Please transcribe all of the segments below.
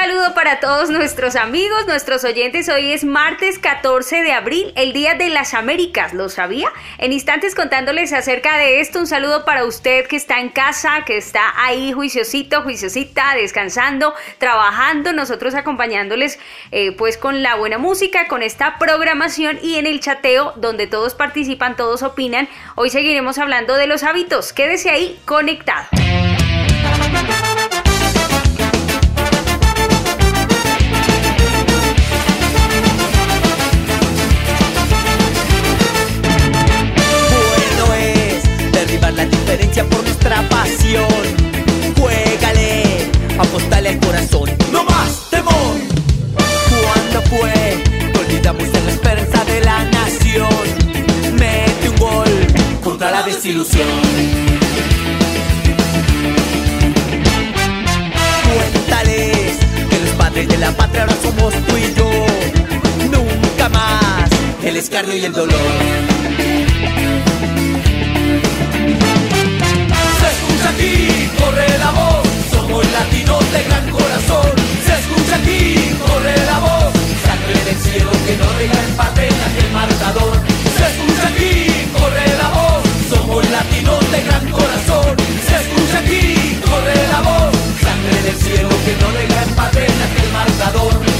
Saludo para todos nuestros amigos, nuestros oyentes. Hoy es martes 14 de abril, el Día de las Américas, ¿lo sabía? En instantes contándoles acerca de esto, un saludo para usted que está en casa, que está ahí juiciosito, juiciosita, descansando, trabajando, nosotros acompañándoles eh, pues con la buena música, con esta programación y en el chateo donde todos participan, todos opinan. Hoy seguiremos hablando de los hábitos. Quédese ahí conectado. Contra la desilusión. Cuéntales que los padres de la patria ahora somos tú y yo. Nunca más el escarnio y el dolor. aquí, corre la voz, somos latinos de gran corazón. Se escucha aquí, corre la voz, sangre del cielo que no deja empate en aquel marcador. Se escucha aquí, corre la voz, somos latinos de gran corazón. Se escucha aquí, corre la voz, sangre del cielo que no deja empate en aquel marcador.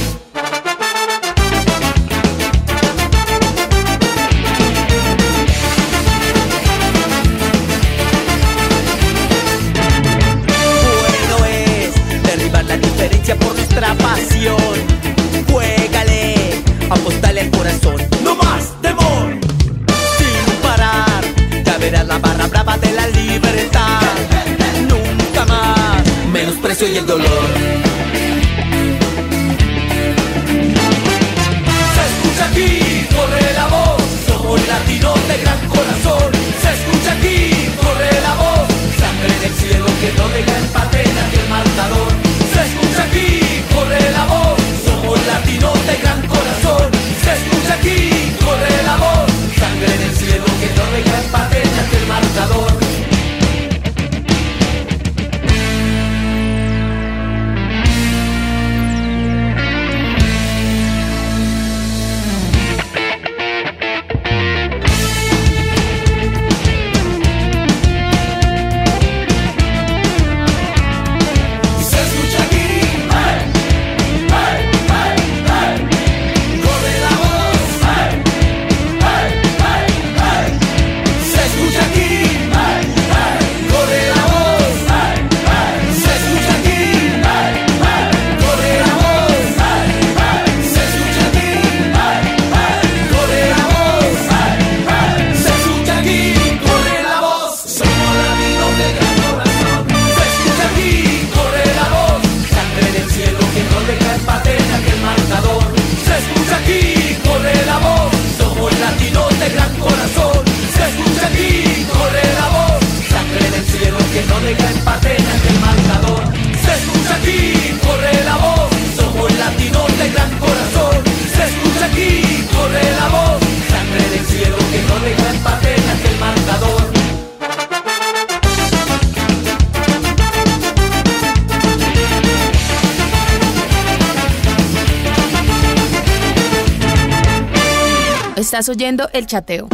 Estás oyendo el chateo.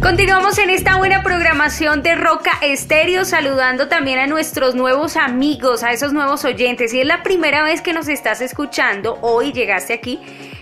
Continuamos en esta buena programación de Roca Estéreo, saludando también a nuestros nuevos amigos, a esos nuevos oyentes. Si es la primera vez que nos estás escuchando, hoy llegaste aquí,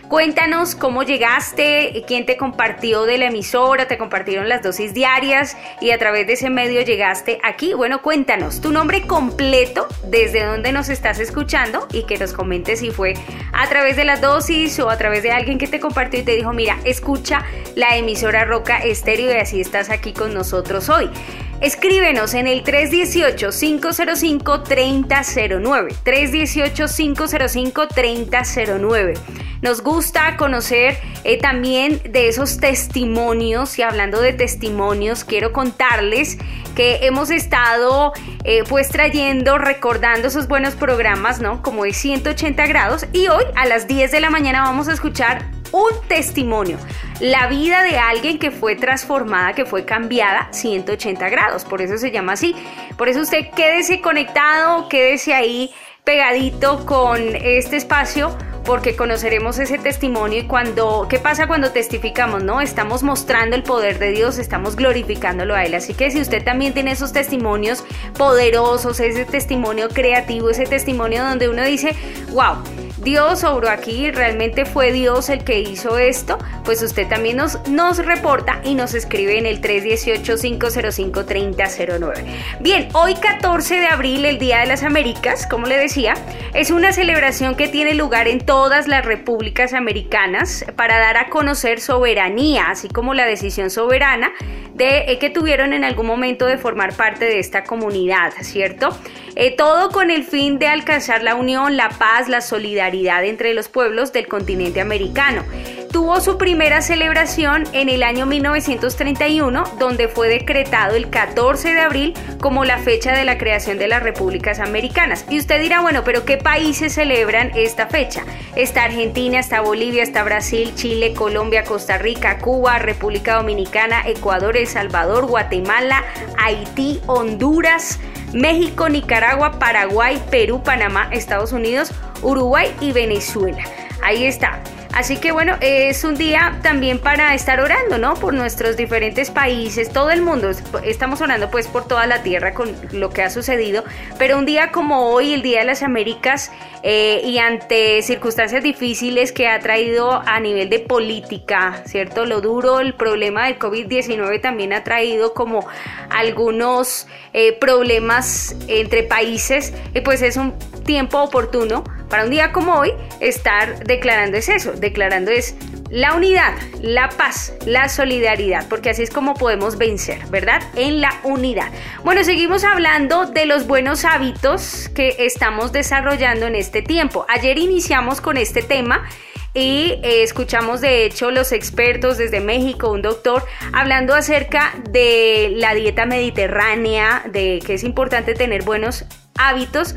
Cuéntanos cómo llegaste, quién te compartió de la emisora, te compartieron las dosis diarias y a través de ese medio llegaste aquí. Bueno, cuéntanos tu nombre completo, desde dónde nos estás escuchando y que nos comentes si fue a través de las dosis o a través de alguien que te compartió y te dijo, mira, escucha la emisora Roca Estéreo y así estás aquí con nosotros hoy. Escríbenos en el 318-505-3009. 318-505-3009. Nos gusta conocer eh, también de esos testimonios y hablando de testimonios, quiero contarles que hemos estado eh, pues trayendo, recordando esos buenos programas, ¿no? Como es 180 grados y hoy a las 10 de la mañana vamos a escuchar un testimonio, la vida de alguien que fue transformada, que fue cambiada 180 grados, por eso se llama así. Por eso usted quédese conectado, quédese ahí pegadito con este espacio porque conoceremos ese testimonio y cuando, ¿qué pasa cuando testificamos? No, estamos mostrando el poder de Dios, estamos glorificándolo a Él. Así que si usted también tiene esos testimonios poderosos, ese testimonio creativo, ese testimonio donde uno dice, wow, Dios obró aquí, realmente fue Dios el que hizo esto, pues usted también nos, nos reporta y nos escribe en el 318-505-3009. Bien, hoy 14 de abril, el Día de las Américas, como le decía, es una celebración que tiene lugar en todas las repúblicas americanas para dar a conocer soberanía, así como la decisión soberana de, eh, que tuvieron en algún momento de formar parte de esta comunidad, ¿cierto? Eh, todo con el fin de alcanzar la unión, la paz, la solidaridad entre los pueblos del continente americano tuvo su primera celebración en el año 1931, donde fue decretado el 14 de abril como la fecha de la creación de las repúblicas americanas. Y usted dirá, bueno, pero ¿qué países celebran esta fecha? Está Argentina, está Bolivia, está Brasil, Chile, Colombia, Costa Rica, Cuba, República Dominicana, Ecuador, El Salvador, Guatemala, Haití, Honduras, México, Nicaragua, Paraguay, Perú, Panamá, Estados Unidos, Uruguay y Venezuela. Ahí está. Así que bueno, es un día también para estar orando, ¿no? Por nuestros diferentes países, todo el mundo. Estamos orando pues por toda la tierra con lo que ha sucedido. Pero un día como hoy, el Día de las Américas, eh, y ante circunstancias difíciles que ha traído a nivel de política, ¿cierto? Lo duro, el problema del COVID-19 también ha traído como algunos eh, problemas entre países. Y pues es un tiempo oportuno para un día como hoy estar declarando es eso, declarando es la unidad, la paz, la solidaridad, porque así es como podemos vencer, ¿verdad? En la unidad. Bueno, seguimos hablando de los buenos hábitos que estamos desarrollando en este tiempo. Ayer iniciamos con este tema y eh, escuchamos de hecho los expertos desde México, un doctor, hablando acerca de la dieta mediterránea, de que es importante tener buenos hábitos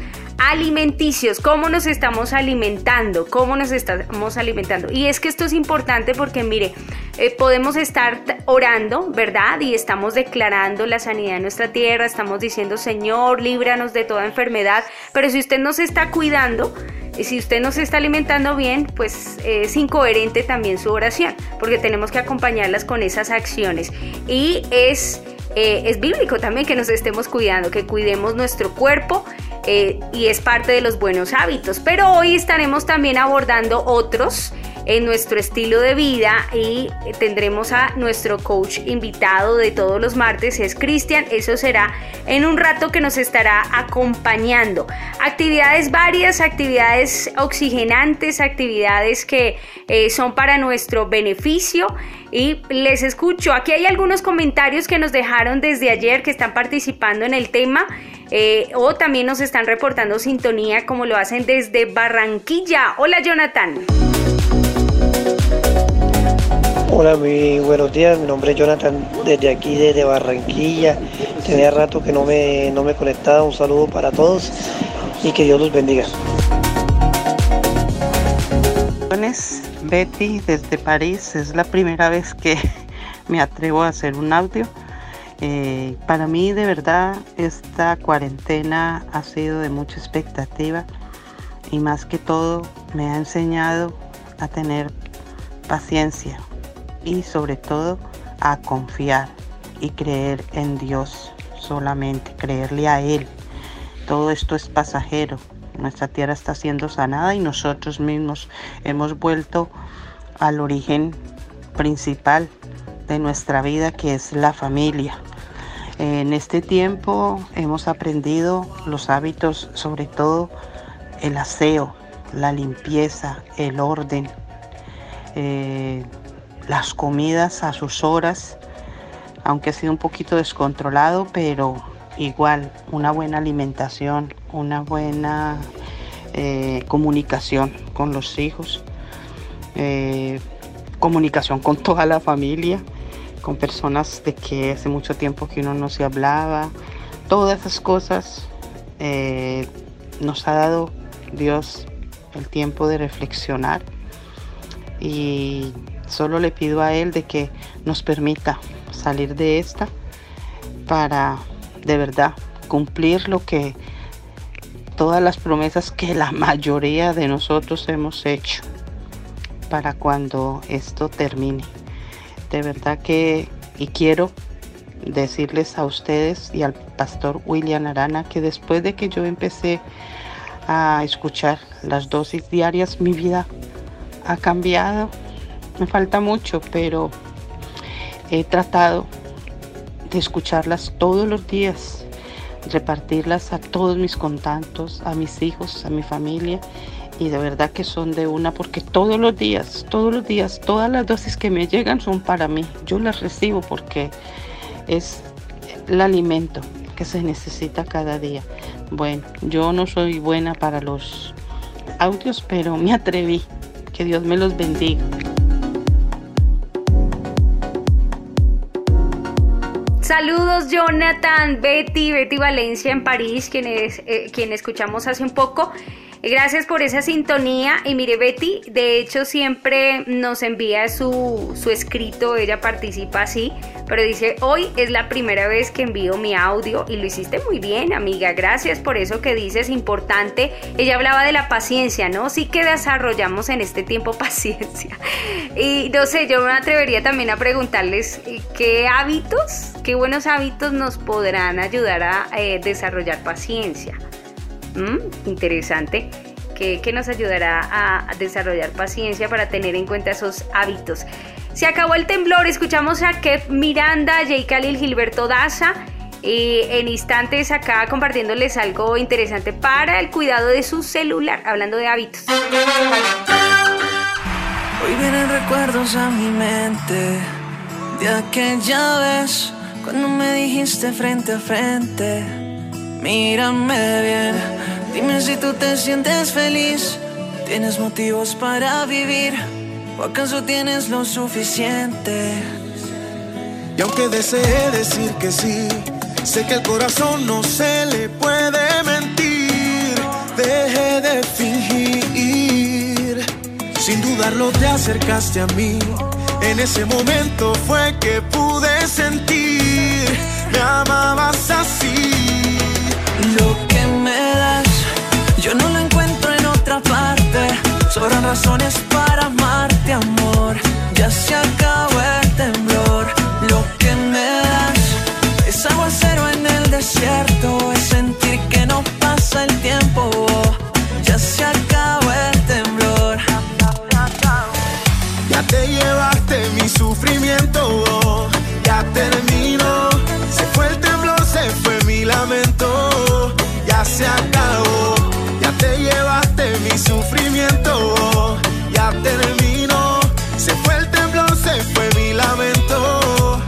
alimenticios, cómo nos estamos alimentando, cómo nos estamos alimentando. Y es que esto es importante porque, mire, eh, podemos estar orando, ¿verdad? Y estamos declarando la sanidad de nuestra tierra, estamos diciendo, Señor, líbranos de toda enfermedad, pero si usted no se está cuidando, y si usted no se está alimentando bien, pues es incoherente también su oración, porque tenemos que acompañarlas con esas acciones. Y es, eh, es bíblico también que nos estemos cuidando, que cuidemos nuestro cuerpo eh, y es parte de los buenos hábitos. Pero hoy estaremos también abordando otros en nuestro estilo de vida y tendremos a nuestro coach invitado de todos los martes, es Cristian, eso será en un rato que nos estará acompañando. Actividades varias, actividades oxigenantes, actividades que eh, son para nuestro beneficio y les escucho. Aquí hay algunos comentarios que nos dejaron desde ayer que están participando en el tema. Eh, o también nos están reportando sintonía como lo hacen desde Barranquilla. Hola Jonathan. Hola, muy buenos días. Mi nombre es Jonathan desde aquí, desde Barranquilla. Tenía rato que no me, no me conectaba. Un saludo para todos y que Dios los bendiga. Betty desde París. Es la primera vez que me atrevo a hacer un audio. Eh, para mí de verdad esta cuarentena ha sido de mucha expectativa y más que todo me ha enseñado a tener paciencia y sobre todo a confiar y creer en Dios solamente, creerle a Él. Todo esto es pasajero. Nuestra tierra está siendo sanada y nosotros mismos hemos vuelto al origen principal de nuestra vida que es la familia. En este tiempo hemos aprendido los hábitos, sobre todo el aseo, la limpieza, el orden, eh, las comidas a sus horas, aunque ha sido un poquito descontrolado, pero igual una buena alimentación, una buena eh, comunicación con los hijos, eh, comunicación con toda la familia, con personas de que hace mucho tiempo que uno no se hablaba, todas esas cosas eh, nos ha dado Dios el tiempo de reflexionar y solo le pido a Él de que nos permita salir de esta para de verdad cumplir lo que todas las promesas que la mayoría de nosotros hemos hecho para cuando esto termine. De verdad que y quiero decirles a ustedes y al pastor William Arana que después de que yo empecé a escuchar las dosis diarias, mi vida ha cambiado. Me falta mucho, pero he tratado de escucharlas todos los días, repartirlas a todos mis contactos, a mis hijos, a mi familia. Y de verdad que son de una porque todos los días, todos los días, todas las dosis que me llegan son para mí. Yo las recibo porque es el alimento que se necesita cada día. Bueno, yo no soy buena para los audios, pero me atreví. Que Dios me los bendiga. Saludos Jonathan, Betty, Betty Valencia en París, quien, eh, quien escuchamos hace un poco. Gracias por esa sintonía. Y mire, Betty, de hecho, siempre nos envía su, su, escrito, ella participa así, pero dice: Hoy es la primera vez que envío mi audio y lo hiciste muy bien, amiga. Gracias por eso que dices, importante. Ella hablaba de la paciencia, ¿no? Sí que desarrollamos en este tiempo paciencia. Y no sé, yo me atrevería también a preguntarles qué hábitos, qué buenos hábitos nos podrán ayudar a eh, desarrollar paciencia. Mm, interesante. Que, que, nos ayudará a desarrollar paciencia para tener en cuenta esos hábitos. Se acabó el temblor, escuchamos a Kev Miranda, Jay Khalil, Gilberto Daza. Y en instantes acá compartiéndoles algo interesante para el cuidado de su celular, hablando de hábitos. Hoy vienen recuerdos a mi mente de aquella vez cuando me dijiste frente a frente, mírame bien, dime si tú te sientes feliz, tienes motivos para vivir o acaso tienes lo suficiente. Y aunque desee decir que sí, sé que el corazón no se le puede mentir, deje de fingir, sin dudarlo te acercaste a mí. En ese momento fue que pude sentir, me amabas así. Lo que me das, yo no lo encuentro en otra parte. Sobran razones para amarte, amor. Ya se acabó el temblor. Lo que me das es aguacero en el desierto. Es sentir que no pasa el tiempo. Ya se acabó el temblor. Ya te llevaste mi sufrimiento, sufrimiento, ya terminó. Se fue el temblor, se fue mi lamento.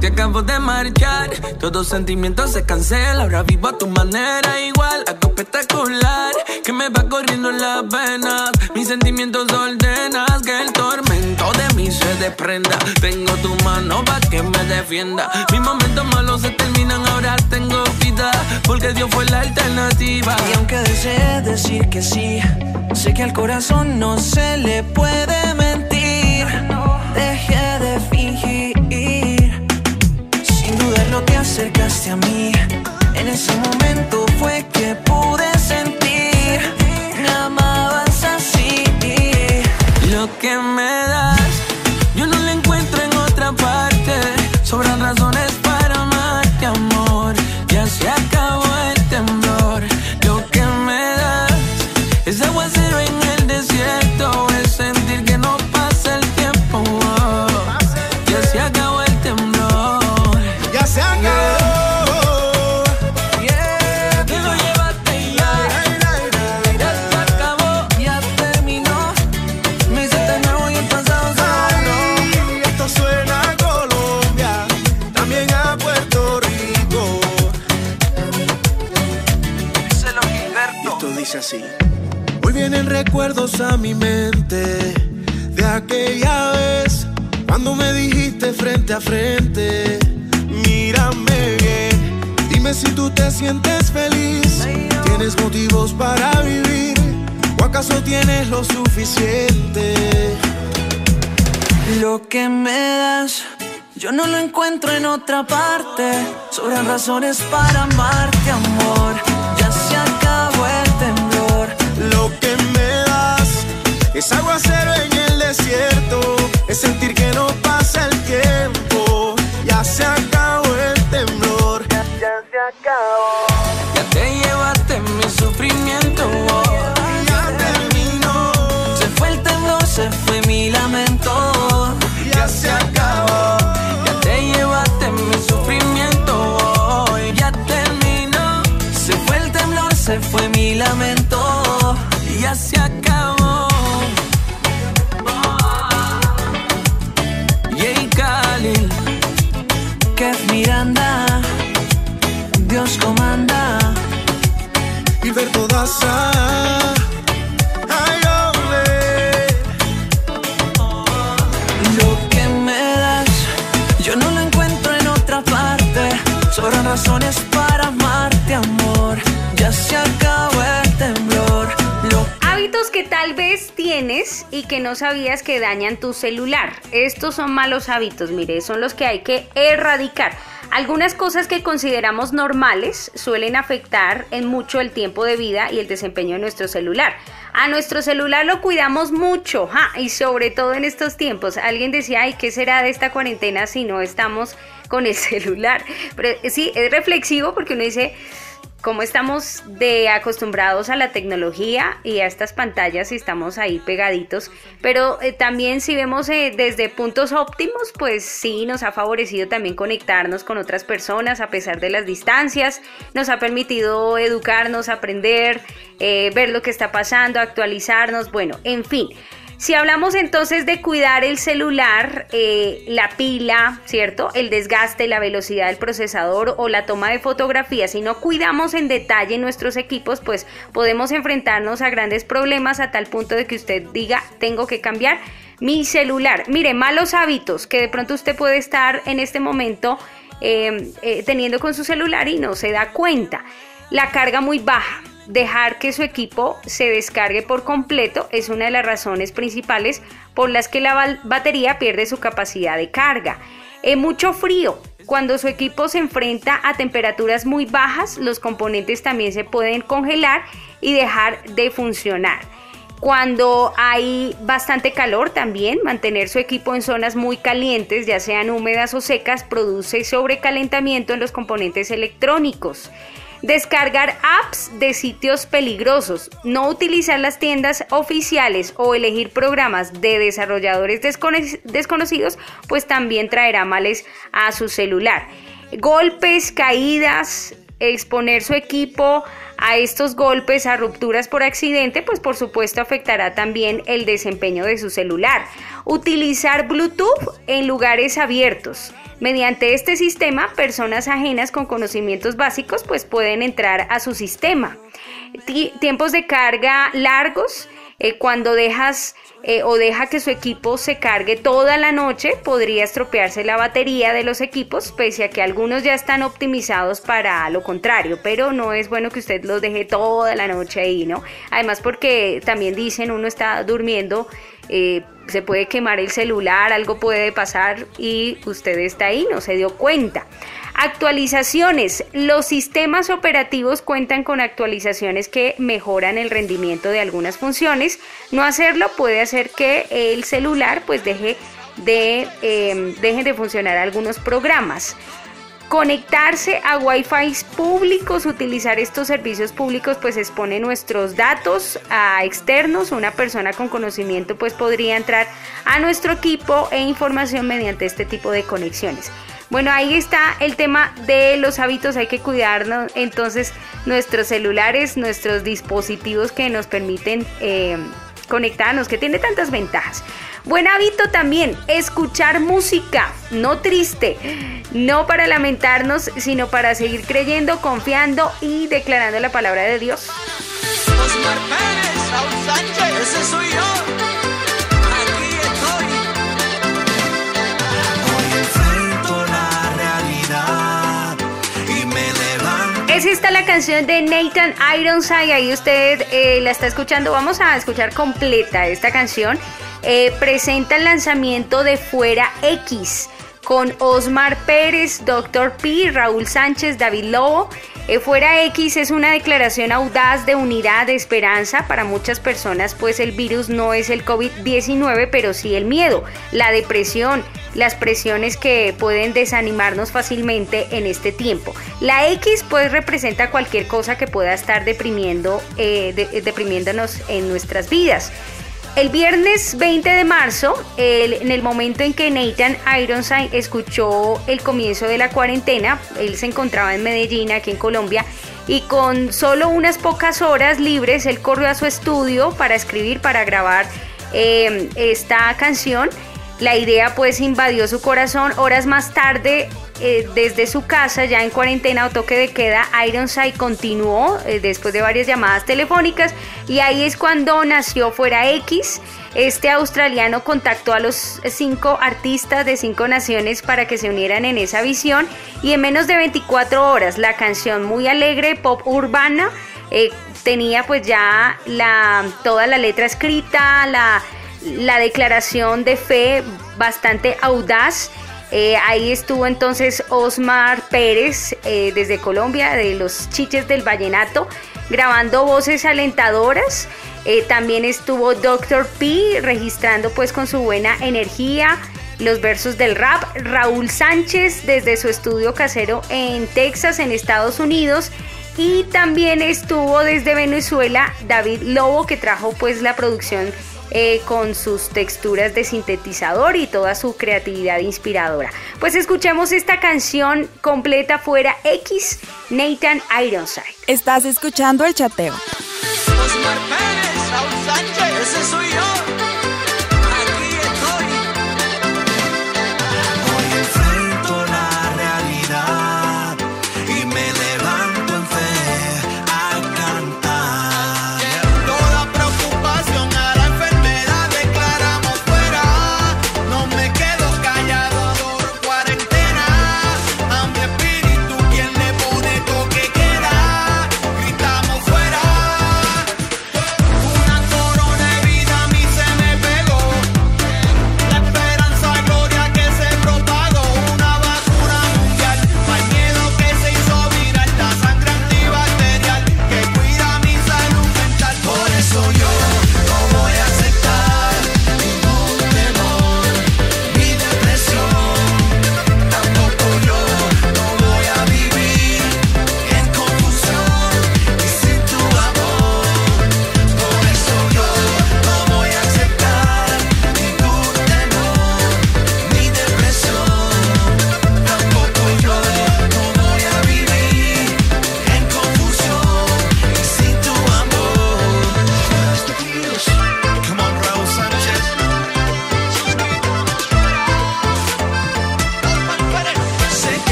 Te, acabo de marchar, todo sentimiento se cancela. Ahora vivo a tu manera igual, algo espectacular que me va corriendo en las venas. Mis sentimientos ordenas que el tormento de mí se desprenda. Tengo tu mano para que me defienda. Mis momentos malos se terminan, ahora tengo vida porque Dios fue la alternativa. Y aunque desee decir que sí, sé que al corazón no se le puede mentir. Deje de fingir sin dudarlo te acercaste a mí. En ese momento fue que pude sentir, me amabas así. Lo que me das, dice así. Hoy vienen recuerdos a mi mente de aquella vez cuando me dijiste frente a frente, mírame bien, dime si tú te sientes feliz, tienes motivos para vivir o acaso tienes lo suficiente. Lo que me das, yo no lo encuentro en otra parte. Sobran razones para amarte, amor. Es aguacero en el desierto. Es sentir que no pasa el tiempo. Ya se acabó el temblor. Ya, se acabó. Ya te llevaste mi sufrimiento. Ya terminó. Se fue el temblor, se fue mi lamento. Ya se acabó. Ya te llevaste mi sufrimiento. Ya terminó. Se fue el temblor, se fue mi lamento. Ya se acabó. Daza. Ay. Lo que me das, yo no lo encuentro en otra parte. Sobran razones para amarte, amor. Ya se acabó el temblor. Lo Hábitos que tal vez tienes y que no sabías que dañan tu celular. Estos son malos hábitos, mire, son los que hay que erradicar. Algunas cosas que consideramos normales suelen afectar en mucho el tiempo de vida y el desempeño de nuestro celular. A nuestro celular lo cuidamos mucho y sobre todo en estos tiempos. Alguien decía, ay, ¿qué será de esta cuarentena si no estamos con el celular? Pero eh, sí, es reflexivo porque uno dice, cómo estamos de acostumbrados a la tecnología y a estas pantallas y estamos ahí pegaditos, pero eh, también si vemos eh, desde puntos óptimos, pues sí nos ha favorecido también conectarnos con otras personas a pesar de las distancias, nos ha permitido educarnos, aprender, eh, ver lo que está pasando, actualizarnos, bueno, en fin. Si hablamos entonces de cuidar el celular, eh, la pila, ¿cierto? El desgaste, la velocidad del procesador o la toma de fotografías, si no cuidamos en detalle nuestros equipos, pues podemos enfrentarnos a grandes problemas a tal punto de que usted diga, tengo que cambiar mi celular. Mire, malos hábitos que de pronto usted puede estar en este momento eh, eh, teniendo con su celular y no se da cuenta. La carga muy baja dejar que su equipo se descargue por completo es una de las razones principales por las que la batería pierde su capacidad de carga. Eh, mucho frío. Cuando su equipo se enfrenta a temperaturas muy bajas, los componentes también se pueden congelar y dejar de funcionar. Cuando hay bastante calor también, mantener su equipo en zonas muy calientes, ya sean húmedas o secas, produce sobrecalentamiento en los componentes electrónicos. Descargar apps de sitios peligrosos, no utilizar las tiendas oficiales o elegir programas de desarrolladores desconocidos, pues también traerá males a su celular. Golpes, caídas, exponer su equipo a estos golpes, a rupturas por accidente, pues por supuesto afectará también el desempeño de su celular. Utilizar Bluetooth en lugares abiertos. Mediante este sistema, personas ajenas con conocimientos básicos pues pueden entrar a su sistema. tiempos de carga largos, eh, cuando dejas eh, o deja que su equipo se cargue toda la noche, podría estropearse la batería de los equipos, pese a que algunos ya están optimizados para lo contrario, pero no es bueno que usted los deje toda la noche ahí, ¿no? Además porque también dicen uno está durmiendo eh, se puede quemar el celular, algo puede pasar y usted está ahí, no se dio cuenta. Actualizaciones. Los sistemas operativos cuentan con actualizaciones que mejoran el rendimiento de algunas funciones. No hacerlo puede hacer que el celular pues deje de, eh, de funcionar algunos programas conectarse a Wi-Fi públicos, utilizar estos servicios públicos, pues expone nuestros datos a externos. Una persona con conocimiento, pues podría entrar a nuestro equipo e información mediante este tipo de conexiones. Bueno, ahí está el tema de los hábitos, hay que cuidarnos entonces nuestros celulares, nuestros dispositivos que nos permiten eh, conectarnos, que tiene tantas ventajas. Buen hábito también, escuchar música, no triste, no para lamentarnos, sino para seguir creyendo, confiando y declarando la palabra de Dios. Osmar Pérez, Raúl Sánchez, ese soy yo. Aquí estoy. Hoy enfrento la realidad y me levanto. Es esta la canción de Nathan Ironside, ahí usted eh, la está escuchando, vamos a escuchar completa esta canción. Eh, presenta el lanzamiento de Fuera X con Osmar Pérez, Dr. P, Raúl Sánchez, David Lobo. Eh, Fuera X es una declaración audaz de unidad, de esperanza para muchas personas, pues el virus no es el COVID-19, pero sí el miedo, la depresión, las presiones que pueden desanimarnos fácilmente en este tiempo. La X pues representa cualquier cosa que pueda estar deprimiendo, eh, de- deprimiéndonos en nuestras vidas. El viernes 20 de marzo, el- en el momento en que Nathan Ironside escuchó el comienzo de la cuarentena, él se encontraba en Medellín, aquí en Colombia, y con solo unas pocas horas libres, él corrió a su estudio para escribir, para grabar eh, esta canción. La idea pues invadió su corazón. Horas más tarde, eh, desde su casa, ya en cuarentena o toque de queda, Ironside continuó eh, después de varias llamadas telefónicas y ahí es cuando nació Fuera X. Este australiano contactó a los cinco artistas de cinco naciones para que se unieran en esa visión y en menos de 24 horas la canción muy alegre, pop urbana, eh, tenía pues ya la, toda la letra escrita, la, la declaración de fe bastante audaz. Eh, ahí estuvo entonces Osmar Pérez eh, desde Colombia, de los Chiches del Vallenato, grabando voces alentadoras. Eh, también estuvo Dr. P registrando pues con su buena energía los versos del rap. Raúl Sánchez desde su estudio casero en Texas, en Estados Unidos. Y también estuvo desde Venezuela David Lobo que trajo pues la producción eh, con sus texturas de sintetizador y toda su creatividad inspiradora. Pues escuchemos esta canción completa fuera X, Nathan Ironside. Estás escuchando el chateo. Osmar Pérez, Raúl Sánchez, ese soy yo.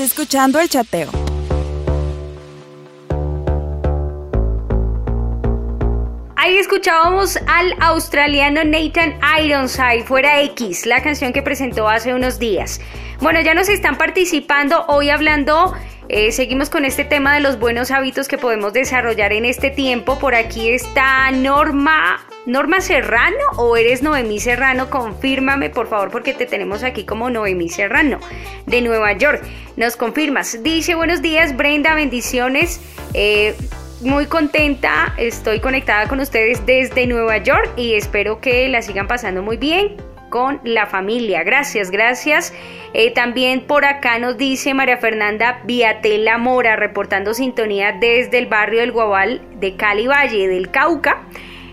Escuchando el chateo. Ahí escuchábamos al australiano Nathan Ironside, fuera X, la canción que presentó hace unos días. Bueno, ya nos están participando hoy hablando, eh, seguimos con este tema de los buenos hábitos que podemos desarrollar en este tiempo. Por aquí está Norma, Norma Serrano o eres Noemí Serrano, confírmame por favor porque te tenemos aquí como Noemí Serrano de Nueva York. Nos confirmas. Dice buenos días Brenda, bendiciones. Eh, muy contenta, estoy conectada con ustedes desde Nueva York y espero que la sigan pasando muy bien con la familia. Gracias, gracias. Eh, también por acá nos dice María Fernanda Viatela Mora, reportando sintonía desde el barrio del Guabal de Cali Valle del Cauca.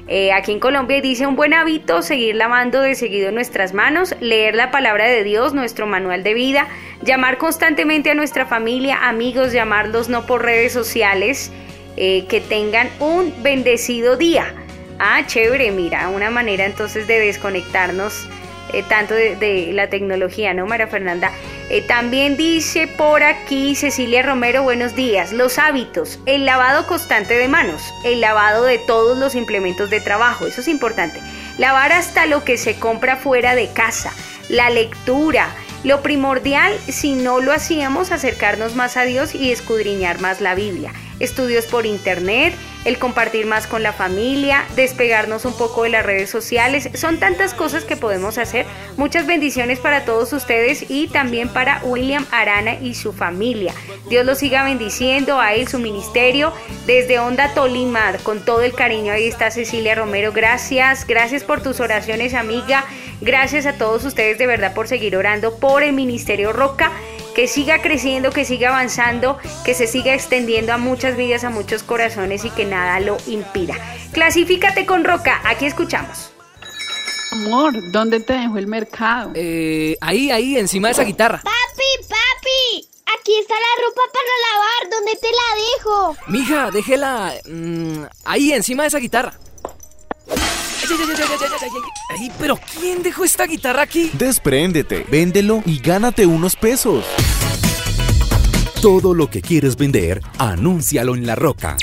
Eh, aquí en Colombia dice un buen hábito seguir lavando de seguido nuestras manos, leer la palabra de Dios, nuestro manual de vida, llamar constantemente a nuestra familia, amigos, llamarlos no por redes sociales, eh, que tengan un bendecido día. Ah, chévere, mira, una manera entonces de desconectarnos eh, tanto de, la tecnología, ¿no, María Fernanda? Eh, también dice por aquí Cecilia Romero, buenos días. Los hábitos, el lavado constante de manos, el lavado de todos los implementos de trabajo, eso es importante. Lavar hasta lo que se compra fuera de casa, la lectura, lo primordial, si no lo hacíamos, acercarnos más a Dios y escudriñar más la Biblia estudios por internet, el compartir más con la familia, despegarnos un poco de las redes sociales. Son tantas cosas que podemos hacer. Muchas bendiciones para todos ustedes y también para William Arana y su familia. Dios los siga bendiciendo a él, su ministerio, desde Onda Tolimar, con todo el cariño. Ahí está Cecilia Romero. Gracias, gracias por tus oraciones, amiga. Gracias a todos ustedes de verdad por seguir orando por el Ministerio Roca que siga creciendo, que siga avanzando, que se siga extendiendo a muchas vidas, a muchos corazones y que nada lo impida. Clasifícate con Roca, aquí escuchamos. Amor, ¿dónde te dejó el mercado? Eh, ahí, ahí, encima de esa guitarra. Papi, papi, aquí está la ropa para lavar, ¿dónde te la dejo? Mija, déjela mm, ahí, encima de esa guitarra. Ay, pero ¿quién dejó esta guitarra aquí? Despréndete, véndelo y gánate unos pesos. Todo lo que quieres vender, anúncialo en La Roca.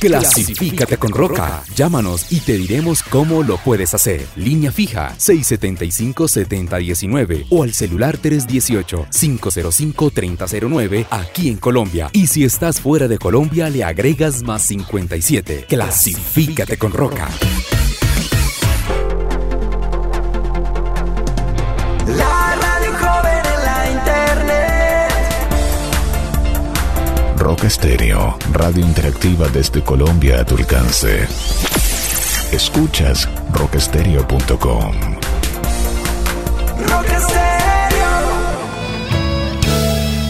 Clasifícate con Roca. Llámanos y te diremos cómo lo puedes hacer. Línea fija 675-7019 o al celular 318-505-3009 aquí en Colombia. Y si estás fuera de Colombia, le agregas más 57. Clasifícate con Roca. Rock Estéreo, radio interactiva desde Colombia a tu alcance. Escuchas rockestereo.com. Rock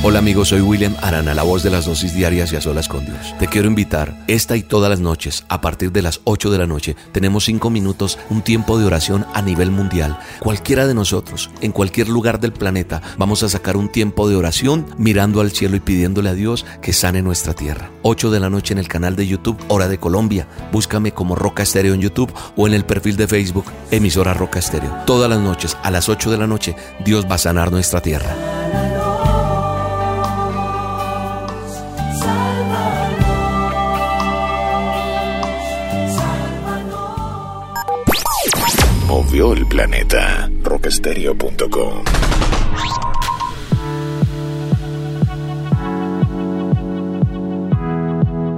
Hola amigos, soy William Arana, la voz de las dosis diarias y a solas con Dios. Te quiero invitar, esta y todas las noches, a partir de las 8 de la noche, tenemos 5 minutos, un tiempo de oración a nivel mundial. Cualquiera de nosotros, en cualquier lugar del planeta, vamos a sacar un tiempo de oración mirando al cielo y pidiéndole a Dios que sane nuestra tierra. 8 de la noche en el canal de YouTube, Hora de Colombia. Búscame como Roca Estéreo en YouTube o en el perfil de Facebook, emisora Roca Estéreo. Todas las noches, a las 8 de la noche, Dios va a sanar nuestra tierra. Movió el planeta. Rockestereo.com.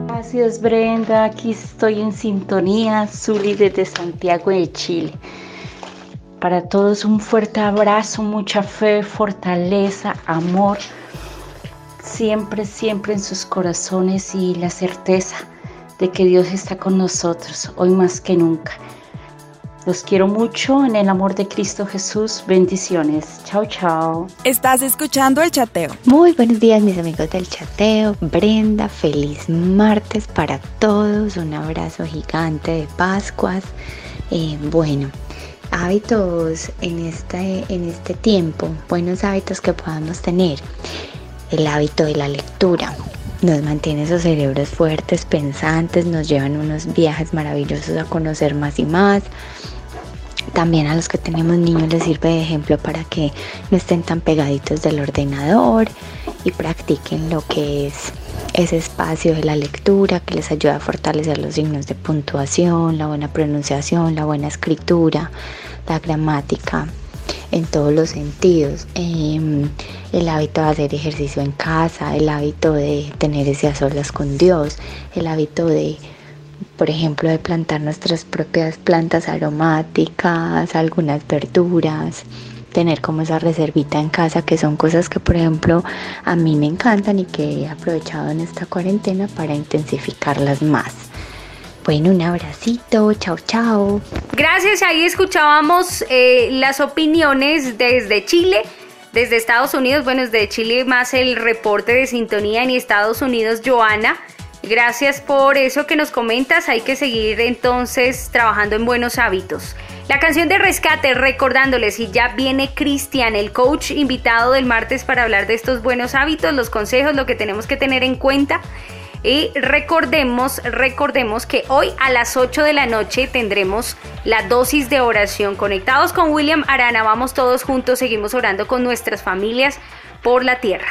Gracias Brenda, aquí estoy en sintonía, Zuli desde Santiago de Chile. Para todos un fuerte abrazo, mucha fe, fortaleza, amor, siempre, siempre en sus corazones y la certeza de que Dios está con nosotros, hoy más que nunca. Los quiero mucho en el amor de Cristo Jesús. Bendiciones. Chao, chao. Estás escuchando el chateo. Muy buenos días mis amigos del chateo. Brenda, feliz martes para todos. Un abrazo gigante de Pascuas. Eh, bueno, hábitos en este, en este tiempo, buenos hábitos que podamos tener. El hábito de la lectura. Nos mantiene esos cerebros fuertes, pensantes, nos llevan unos viajes maravillosos a conocer más y más. También a los que tenemos niños les sirve de ejemplo para que no estén tan pegaditos del ordenador y practiquen lo que es ese espacio de la lectura que les ayuda a fortalecer los signos de puntuación, la buena pronunciación, la buena escritura, la gramática en todos los sentidos. Em, el hábito de hacer ejercicio en casa, el hábito de tener ese a solas con Dios, el hábito de, por ejemplo, de plantar nuestras propias plantas aromáticas, algunas verduras, tener como esa reservita en casa, que son cosas que, por ejemplo, a mí me encantan y que he aprovechado en esta cuarentena para intensificarlas más. Bueno, un abracito, chao, chao. Gracias, ahí escuchábamos eh, las opiniones desde Chile, desde Estados Unidos, bueno, desde Chile más el reporte de sintonía en Estados Unidos, Joana. Gracias por eso que nos comentas, hay que seguir entonces trabajando en buenos hábitos. La canción de rescate, recordándoles, y ya viene Cristian, el coach invitado del martes para hablar de estos buenos hábitos, los consejos, lo que tenemos que tener en cuenta. Y recordemos, recordemos que hoy a las 8 de la noche tendremos la dosis de oración. Conectados con William Arana, vamos todos juntos, seguimos orando con nuestras familias por la tierra.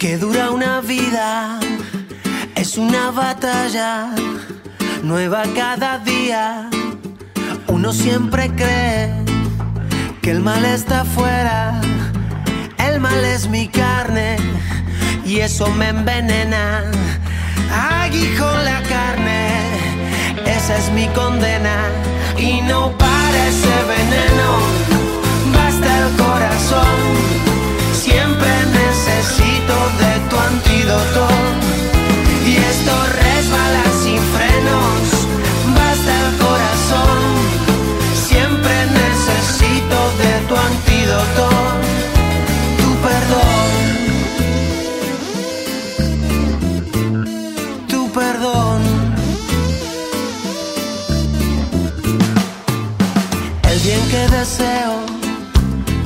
Que dura una vida. Es una batalla nueva cada día. Uno siempre cree que el mal está afuera. El mal es mi carne y eso me envenena. Aguijón la carne, esa es mi condena. Y no parece veneno, basta el corazón necesito de tu antídoto. Y esto resbala sin frenos. Basta el corazón. Siempre necesito de tu antídoto. Tu perdón. Tu perdón. El bien que deseo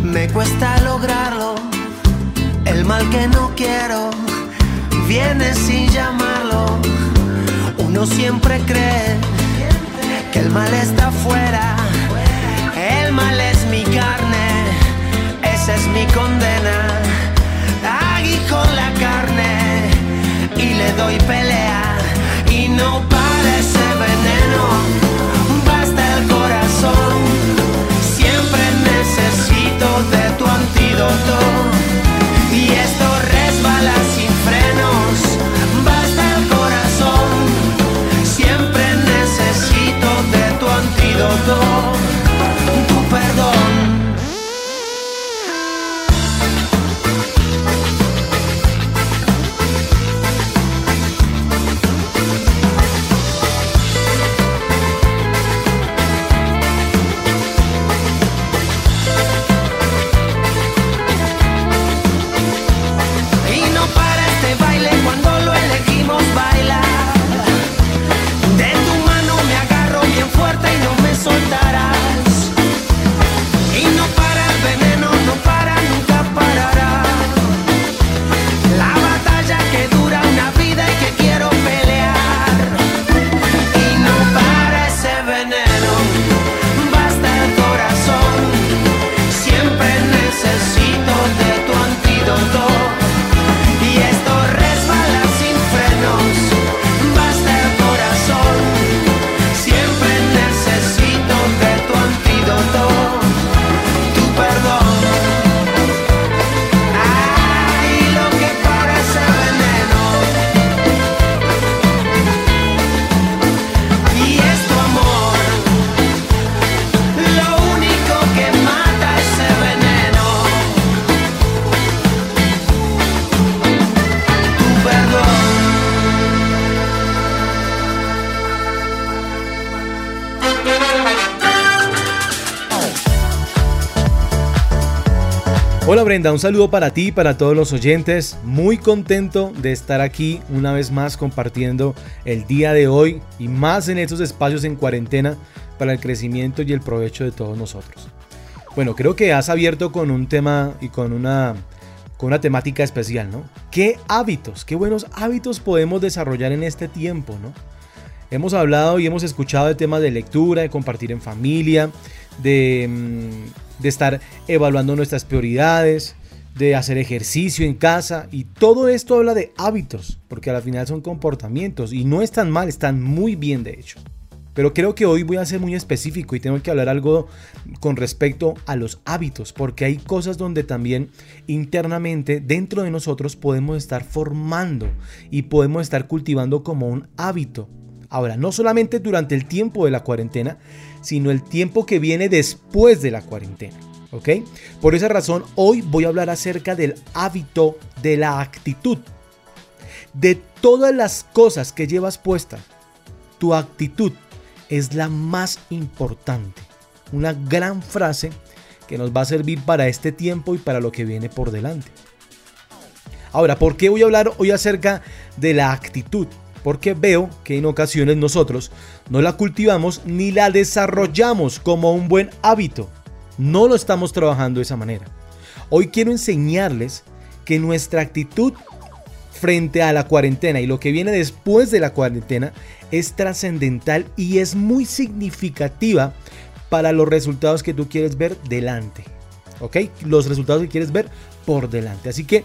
me cuesta lograrlo mal que no quiero viene sin llamarlo. Uno siempre cree que el mal está afuera. El mal es mi carne, esa es mi condena. Brenda, un saludo para ti y para todos los oyentes. Muy contento de estar aquí una vez más compartiendo el día de hoy y más en estos espacios en cuarentena para el crecimiento y el provecho de todos nosotros. Bueno, creo que has abierto con un tema y con una, con una temática especial, ¿no? ¿Qué hábitos, qué buenos hábitos podemos desarrollar en este tiempo, ¿no? Hemos hablado y hemos escuchado de temas de lectura, de compartir en familia, de, mm, de estar evaluando nuestras prioridades, de hacer ejercicio en casa y todo esto habla de hábitos, porque al final son comportamientos y no están mal, están muy bien de hecho. Pero creo que hoy voy a ser muy específico y tengo que hablar algo con respecto a los hábitos, porque hay cosas donde también internamente dentro de nosotros podemos estar formando y podemos estar cultivando como un hábito. Ahora, no solamente durante el tiempo de la cuarentena, sino el tiempo que viene después de la cuarentena. ¿Ok? Por esa razón, hoy voy a hablar acerca del hábito de la actitud. De todas las cosas que llevas puestas, tu actitud es la más importante. Una gran frase que nos va a servir para este tiempo y para lo que viene por delante. Ahora, ¿por qué voy a hablar hoy acerca de la actitud? Porque veo que en ocasiones nosotros no la cultivamos ni la desarrollamos como un buen hábito. No lo estamos trabajando de esa manera. Hoy quiero enseñarles que nuestra actitud frente a la cuarentena y lo que viene después de la cuarentena es trascendental y es muy significativa para los resultados que tú quieres ver delante. ¿Ok? Los resultados que quieres ver por delante. Así que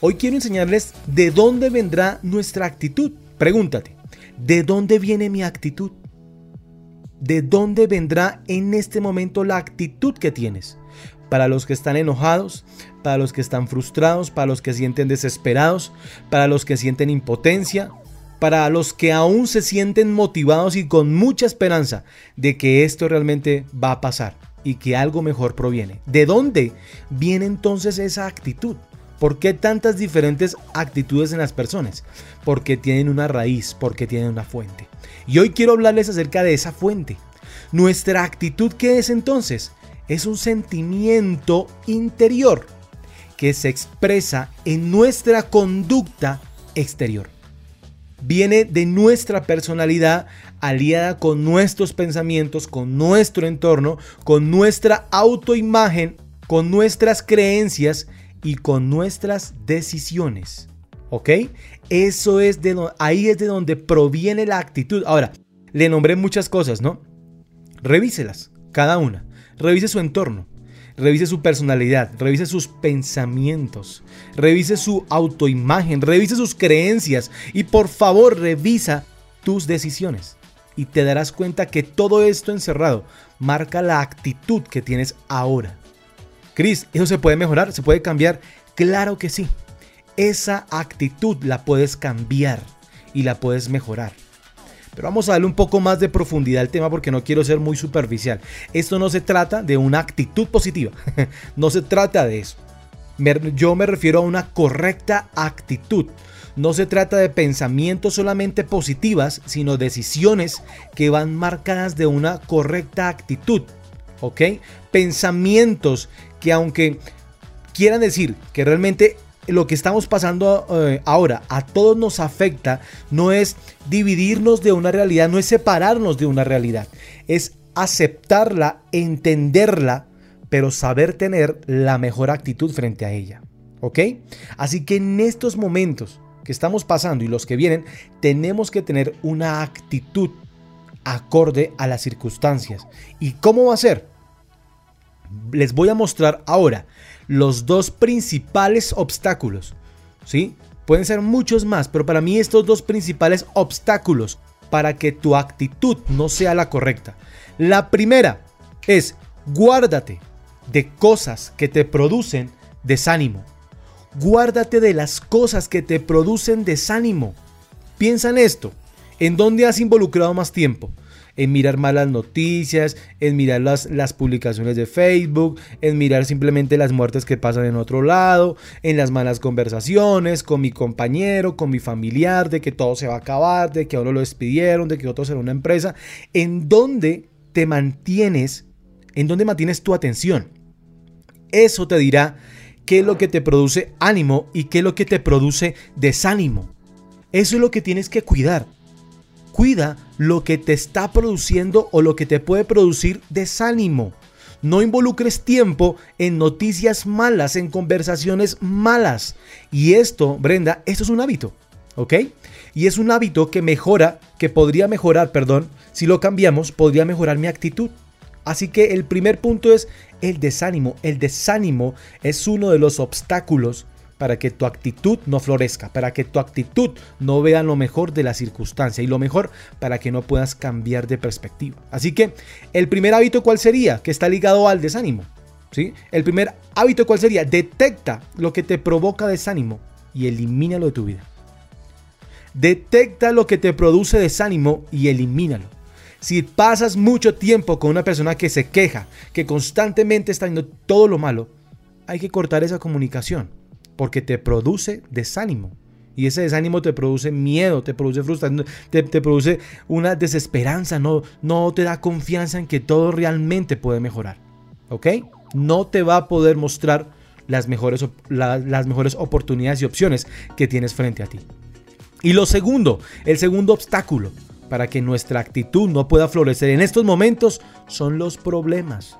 hoy quiero enseñarles de dónde vendrá nuestra actitud. Pregúntate, ¿de dónde viene mi actitud? ¿De dónde vendrá en este momento la actitud que tienes? Para los que están enojados, para los que están frustrados, para los que sienten desesperados, para los que sienten impotencia, para los que aún se sienten motivados y con mucha esperanza de que esto realmente va a pasar y que algo mejor proviene. ¿De dónde viene entonces esa actitud? ¿Por qué tantas diferentes actitudes en las personas? Porque tienen una raíz, porque tienen una fuente. Y hoy quiero hablarles acerca de esa fuente. Nuestra actitud, ¿qué es entonces? Es un sentimiento interior que se expresa en nuestra conducta exterior. Viene de nuestra personalidad aliada con nuestros pensamientos, con nuestro entorno, con nuestra autoimagen, con nuestras creencias y con nuestras decisiones. ¿Ok? Eso es de ahí es de donde proviene la actitud. Ahora, le nombré muchas cosas, ¿no? Revíselas, cada una. Revise su entorno, revise su personalidad, revise sus pensamientos, revise su autoimagen, revise sus creencias y por favor revisa tus decisiones. Y te darás cuenta que todo esto encerrado marca la actitud que tienes ahora. Cris, ¿eso se puede mejorar? ¿Se puede cambiar? Claro que sí. Esa actitud la puedes cambiar y la puedes mejorar. Pero vamos a darle un poco más de profundidad al tema porque no quiero ser muy superficial. Esto no se trata de una actitud positiva. no se trata de eso. Yo me refiero a una correcta actitud. No se trata de pensamientos solamente positivas, sino decisiones que van marcadas de una correcta actitud. ¿Ok? Pensamientos que aunque quieran decir que realmente lo que estamos pasando eh, ahora a todos nos afecta no es dividirnos de una realidad, no es separarnos de una realidad, es aceptarla, entenderla, pero saber tener la mejor actitud frente a ella. ¿Ok? Así que en estos momentos que estamos pasando y los que vienen, tenemos que tener una actitud acorde a las circunstancias. ¿Y cómo va a ser? Les voy a mostrar ahora los dos principales obstáculos. ¿Sí? Pueden ser muchos más, pero para mí estos dos principales obstáculos para que tu actitud no sea la correcta. La primera es guárdate de cosas que te producen desánimo. Guárdate de las cosas que te producen desánimo. Piensa en esto. ¿En dónde has involucrado más tiempo? En mirar malas noticias, en mirar las, las publicaciones de Facebook, en mirar simplemente las muertes que pasan en otro lado, en las malas conversaciones con mi compañero, con mi familiar, de que todo se va a acabar, de que a uno lo despidieron, de que otro será una empresa. ¿En dónde te mantienes? ¿En dónde mantienes tu atención? Eso te dirá qué es lo que te produce ánimo y qué es lo que te produce desánimo. Eso es lo que tienes que cuidar. Cuida lo que te está produciendo o lo que te puede producir desánimo. No involucres tiempo en noticias malas, en conversaciones malas. Y esto, Brenda, esto es un hábito, ¿ok? Y es un hábito que mejora, que podría mejorar, perdón, si lo cambiamos, podría mejorar mi actitud. Así que el primer punto es el desánimo. El desánimo es uno de los obstáculos para que tu actitud no florezca, para que tu actitud no vea lo mejor de la circunstancia y lo mejor para que no puedas cambiar de perspectiva. Así que el primer hábito cuál sería, que está ligado al desánimo. ¿sí? El primer hábito cuál sería, detecta lo que te provoca desánimo y elimínalo de tu vida. Detecta lo que te produce desánimo y elimínalo. Si pasas mucho tiempo con una persona que se queja, que constantemente está haciendo todo lo malo, hay que cortar esa comunicación porque te produce desánimo. Y ese desánimo te produce miedo, te produce frustración, te, produce una desesperanza, no, no te da confianza en que todo realmente puede mejorar. ¿Ok? No te va a poder mostrar las mejores, las mejores oportunidades y opciones que tienes frente a ti. Y lo segundo, el segundo obstáculo para que nuestra actitud no pueda florecer en estos momentos son los problemas.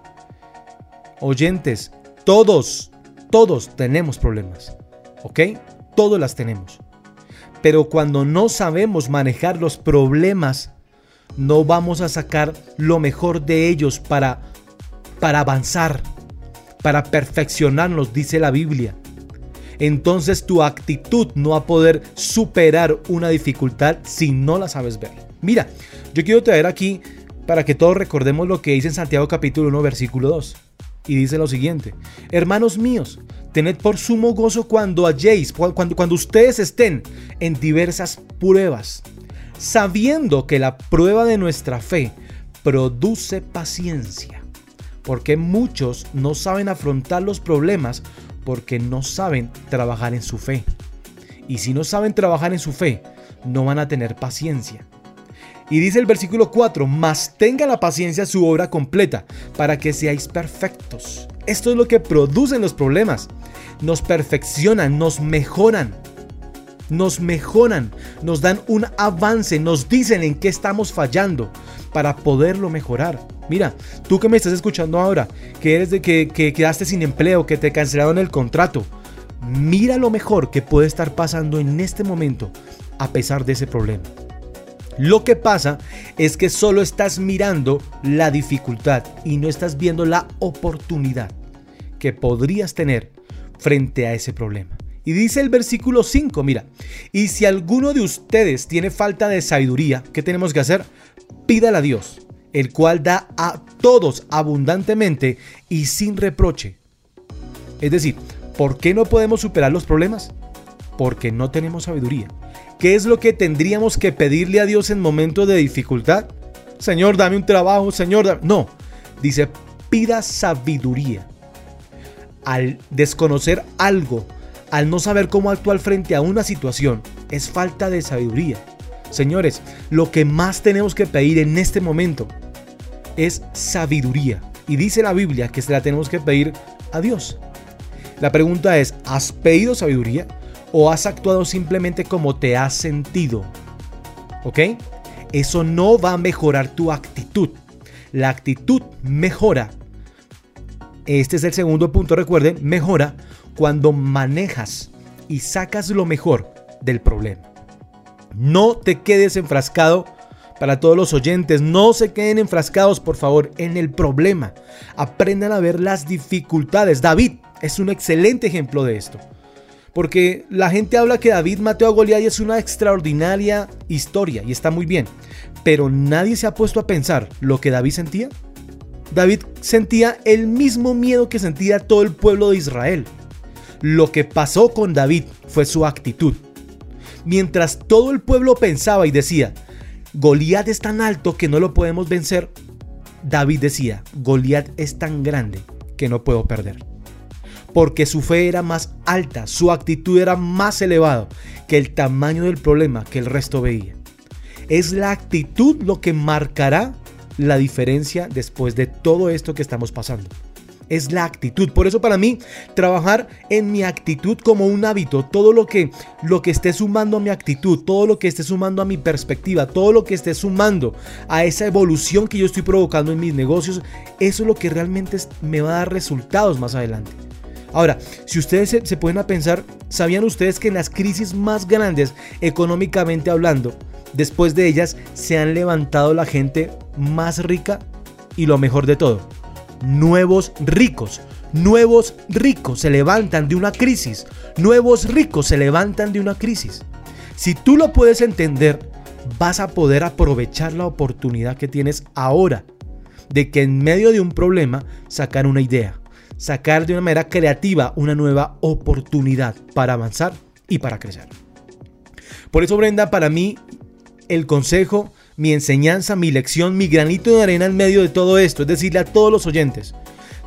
Oyentes, todos, todos tenemos problemas, ¿ok? Todos las tenemos. Pero cuando no sabemos manejar los problemas, no vamos a sacar lo mejor de ellos para, para avanzar, para perfeccionarnos, dice la Biblia. Entonces tu actitud no va a poder superar una dificultad si no la sabes ver. Mira, yo quiero traer aquí para que todos recordemos lo que dice en Santiago capítulo 1 versículo 2 y dice lo siguiente, hermanos míos, tened por sumo gozo cuando halléis, cuando, cuando ustedes estén en diversas pruebas, sabiendo que la prueba de nuestra fe produce paciencia, porque muchos no saben afrontar los problemas porque no saben trabajar en su fe. Y si no saben trabajar en su fe, no van a tener paciencia. Y dice el versículo 4, mas tenga la paciencia su obra completa, para que seáis perfectos. Esto es lo que producen los problemas. Nos perfeccionan, nos mejoran. Nos mejoran, nos dan un avance, nos dicen en qué estamos fallando para poderlo mejorar. Mira, tú que me estás escuchando ahora, que eres de que, que quedaste sin empleo, que te cancelaron el contrato, mira lo mejor que puede estar pasando en este momento a pesar de ese problema. Lo que pasa es que solo estás mirando la dificultad y no estás viendo la oportunidad que podrías tener frente a ese problema. Y dice el versículo 5, mira, y si alguno de ustedes tiene falta de sabiduría, ¿qué tenemos que hacer? Pídale a Dios, el cual da a todos abundantemente y sin reproche. Es decir, ¿por qué no podemos superar los problemas? Porque no tenemos sabiduría. ¿Qué es lo que tendríamos que pedirle a Dios en momentos de dificultad? Señor, dame un trabajo, Señor, no. Dice, pida sabiduría. Al desconocer algo, al no saber cómo actuar frente a una situación, es falta de sabiduría. Señores, lo que más tenemos que pedir en este momento es sabiduría. Y dice la Biblia que se la tenemos que pedir a Dios. La pregunta es, ¿has pedido sabiduría? O has actuado simplemente como te has sentido. ¿Ok? Eso no va a mejorar tu actitud. La actitud mejora. Este es el segundo punto, recuerden, mejora cuando manejas y sacas lo mejor del problema. No te quedes enfrascado para todos los oyentes, no se queden enfrascados, por favor, en el problema. Aprendan a ver las dificultades. David es un excelente ejemplo de esto. Porque la gente habla que David mató a Goliat y es una extraordinaria historia y está muy bien. Pero nadie se ha puesto a pensar lo que David sentía. David sentía el mismo miedo que sentía todo el pueblo de Israel. Lo que pasó con David fue su actitud. Mientras todo el pueblo pensaba y decía, Goliat es tan alto que no lo podemos vencer, David decía, Goliat es tan grande que no puedo perder porque su fe era más alta, su actitud era más elevada que el tamaño del problema que el resto veía. Es la actitud lo que marcará la diferencia después de todo esto que estamos pasando. es la actitud. Por eso para mí, trabajar en mi actitud como un hábito, todo lo que, lo que esté sumando a mi actitud, todo lo que esté sumando a mi perspectiva, todo lo que esté sumando a esa evolución que yo estoy provocando en mis negocios, eso es lo que realmente me va a dar resultados más adelante. Ahora, si ustedes se, pueden a pensar, ¿sabían ustedes que en las crisis más grandes, económicamente hablando, después de ellas se han levantado la gente más rica y lo mejor de todo, nuevos ricos. Nuevos ricos se levantan de una crisis. Nuevos ricos se levantan de una crisis. Si tú lo puedes entender, vas a poder aprovechar la oportunidad que tienes ahora de que en medio de un problema sacar una idea, sacar de una manera creativa una nueva oportunidad para avanzar y para crecer. Por eso, Brenda, para mí el consejo, mi enseñanza, mi lección, mi granito de arena en medio de todo esto, es decirle a todos los oyentes,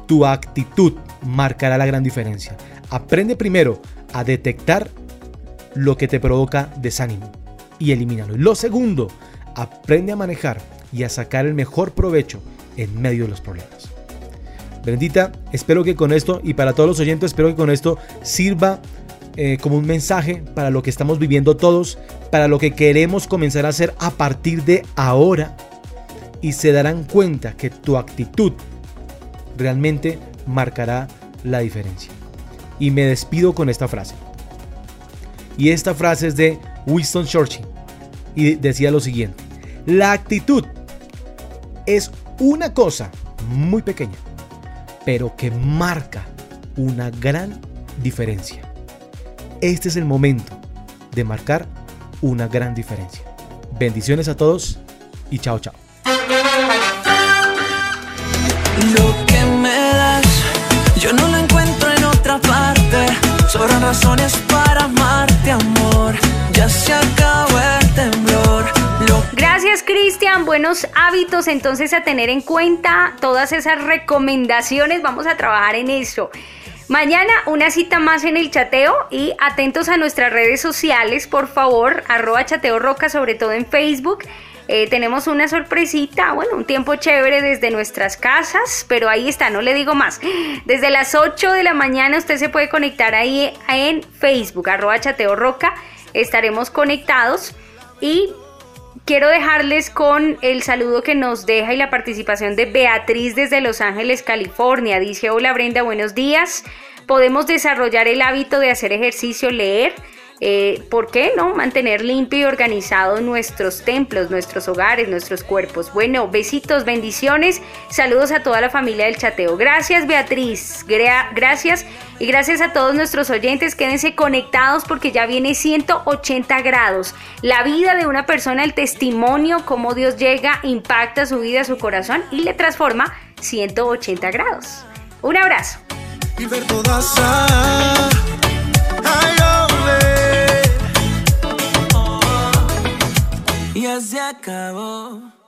tu actitud marcará la gran diferencia. Aprende primero a detectar lo que te provoca desánimo y elimínalo. Lo segundo, aprende a manejar y a sacar el mejor provecho en medio de los problemas. Bendita, espero que con esto y para todos los oyentes, espero que con esto sirva eh, como un mensaje para lo que estamos viviendo todos, para lo que queremos comenzar a hacer a partir de ahora. Y se darán cuenta que tu actitud realmente marcará la diferencia. Y me despido con esta frase. Y esta frase es de Winston Churchill. Y decía lo siguiente. La actitud es una cosa muy pequeña, pero que marca una gran diferencia. Este es el momento de marcar una gran diferencia. Bendiciones a todos y chao chao. Lo que me das, yo no lo encuentro en otra parte. Sobran razones para amarte, amor. Ya se acabó Cristian, buenos hábitos entonces a tener en cuenta todas esas recomendaciones, vamos a trabajar en eso. Mañana una cita más en el chateo y atentos a nuestras redes sociales, por favor, arroba chateo roca, sobre todo en Facebook. Eh, tenemos una sorpresita, bueno, un tiempo chévere desde nuestras casas, pero ahí está, no le digo más. Desde las 8 de la mañana usted se puede conectar ahí en Facebook, arroba chateo roca, estaremos conectados y quiero dejarles con el saludo que nos deja y la participación de Beatriz desde Los Ángeles, California. Dice, hola Brenda, buenos días. Podemos desarrollar el hábito de hacer ejercicio, leer. Eh, ¿Por qué no? Mantener limpio y organizado nuestros templos, nuestros hogares, nuestros cuerpos. Bueno, besitos, bendiciones. Saludos a toda la familia del chateo. Gracias Beatriz. gracias. Y gracias a todos nuestros oyentes. Quédense conectados porque ya viene 180 grados. La vida de una persona, el testimonio, cómo Dios llega, impacta su vida, su corazón y le transforma 180 grados. Un abrazo. Ya se acabó.